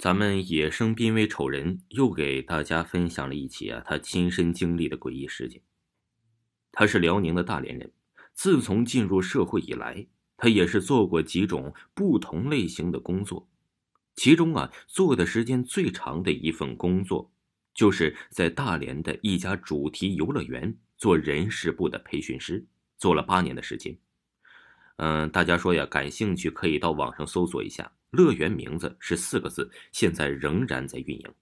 咱们野生濒危丑人又给大家分享了一起啊，他亲身经历的诡异事件。他是辽宁的大连人，自从进入社会以来，他也是做过几种不同类型的工作。其中啊，做的时间最长的一份工作，就是在大连的一家主题游乐园做人事部的培训师，做了八年的时间。嗯，大家说呀，感兴趣可以到网上搜索一下。乐园名字是四个字，现在仍然在运营，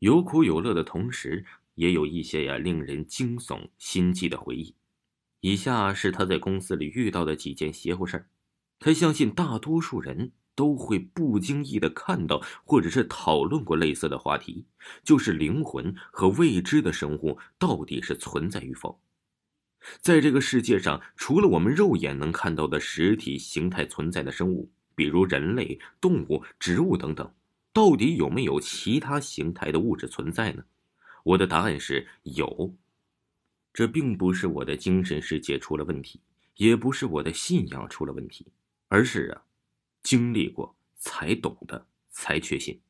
有苦有乐的同时，也有一些呀令人惊悚心悸的回忆。以下是他在公司里遇到的几件邪乎事儿。他相信大多数人都会不经意的看到或者是讨论过类似的话题，就是灵魂和未知的生物到底是存在与否。在这个世界上，除了我们肉眼能看到的实体形态存在的生物。比如人类、动物、植物等等，到底有没有其他形态的物质存在呢？我的答案是有。这并不是我的精神世界出了问题，也不是我的信仰出了问题，而是啊，经历过才懂的，才确信。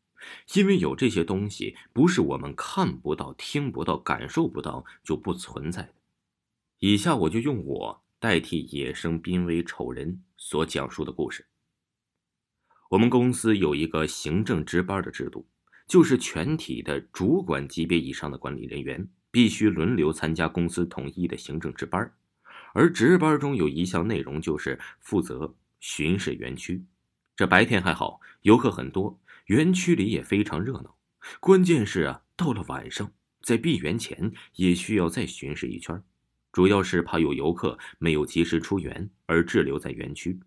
因为有这些东西，不是我们看不到、听不到、感受不到就不存在的。以下我就用我代替野生濒危丑人所讲述的故事。我们公司有一个行政值班的制度，就是全体的主管级别以上的管理人员必须轮流参加公司统一的行政值班，而值班中有一项内容就是负责巡视园区。这白天还好，游客很多，园区里也非常热闹。关键是啊，到了晚上，在闭园前也需要再巡视一圈，主要是怕有游客没有及时出园而滞留在园区。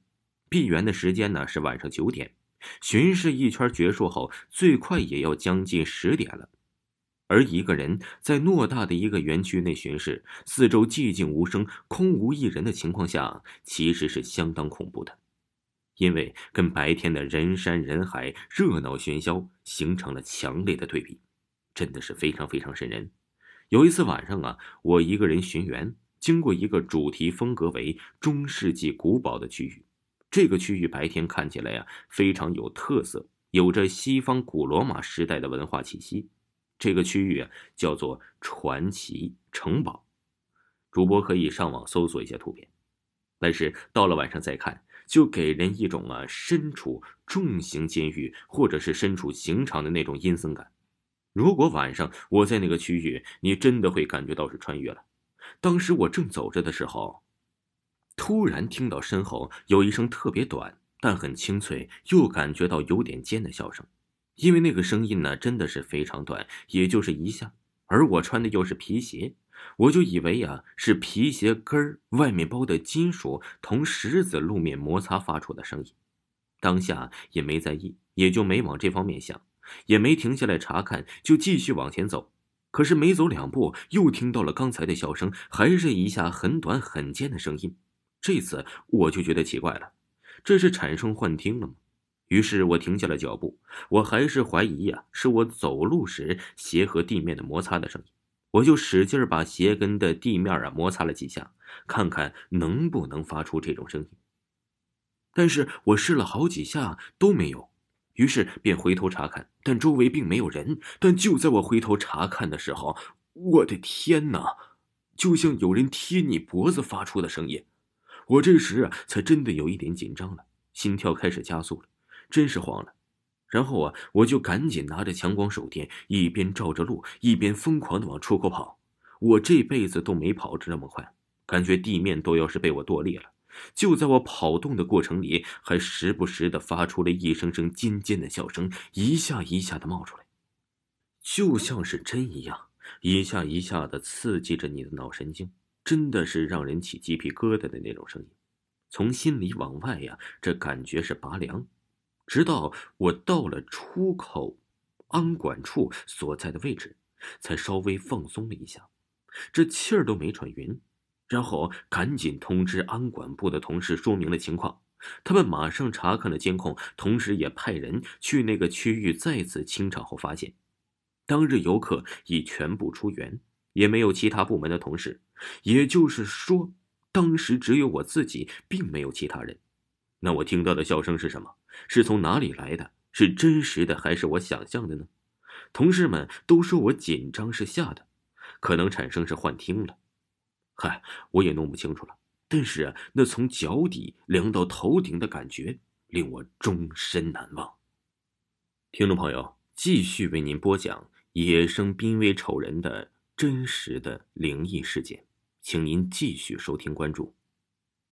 闭园的时间呢是晚上九点，巡视一圈结束后，最快也要将近十点了。而一个人在偌大的一个园区内巡视，四周寂静无声、空无一人的情况下，其实是相当恐怖的，因为跟白天的人山人海、热闹喧嚣形成了强烈的对比，真的是非常非常瘆人。有一次晚上啊，我一个人巡园，经过一个主题风格为中世纪古堡的区域。这个区域白天看起来呀非常有特色，有着西方古罗马时代的文化气息。这个区域啊叫做传奇城堡，主播可以上网搜索一下图片。但是到了晚上再看，就给人一种啊身处重刑监狱或者是身处刑场的那种阴森感。如果晚上我在那个区域，你真的会感觉到是穿越了。当时我正走着的时候。突然听到身后有一声特别短但很清脆，又感觉到有点尖的笑声。因为那个声音呢，真的是非常短，也就是一下。而我穿的又是皮鞋，我就以为呀是皮鞋跟儿外面包的金属同石子路面摩擦发出的声音。当下也没在意，也就没往这方面想，也没停下来查看，就继续往前走。可是没走两步，又听到了刚才的笑声，还是一下很短很尖的声音。这次我就觉得奇怪了，这是产生幻听了吗？于是我停下了脚步，我还是怀疑呀，是我走路时鞋和地面的摩擦的声音。我就使劲把鞋跟的地面啊摩擦了几下，看看能不能发出这种声音。但是我试了好几下都没有，于是便回头查看，但周围并没有人。但就在我回头查看的时候，我的天哪，就像有人贴你脖子发出的声音。我这时啊，才真的有一点紧张了，心跳开始加速了，真是慌了。然后啊，我就赶紧拿着强光手电，一边照着路，一边疯狂的往出口跑。我这辈子都没跑这么快，感觉地面都要是被我剁裂了。就在我跑动的过程里，还时不时的发出了一声声尖尖的笑声，一下一下的冒出来，就像是针一样，一下一下的刺激着你的脑神经。真的是让人起鸡皮疙瘩的那种声音，从心里往外呀，这感觉是拔凉。直到我到了出口安管处所在的位置，才稍微放松了一下，这气儿都没喘匀。然后赶紧通知安管部的同事说明了情况，他们马上查看了监控，同时也派人去那个区域再次清场后发现，当日游客已全部出园。也没有其他部门的同事，也就是说，当时只有我自己，并没有其他人。那我听到的笑声是什么？是从哪里来的？是真实的还是我想象的呢？同事们都说我紧张是吓的，可能产生是幻听了。嗨，我也弄不清楚了。但是啊，那从脚底凉到头顶的感觉，令我终身难忘。听众朋友，继续为您播讲野生濒危丑人的真实的灵异事件，请您继续收听关注。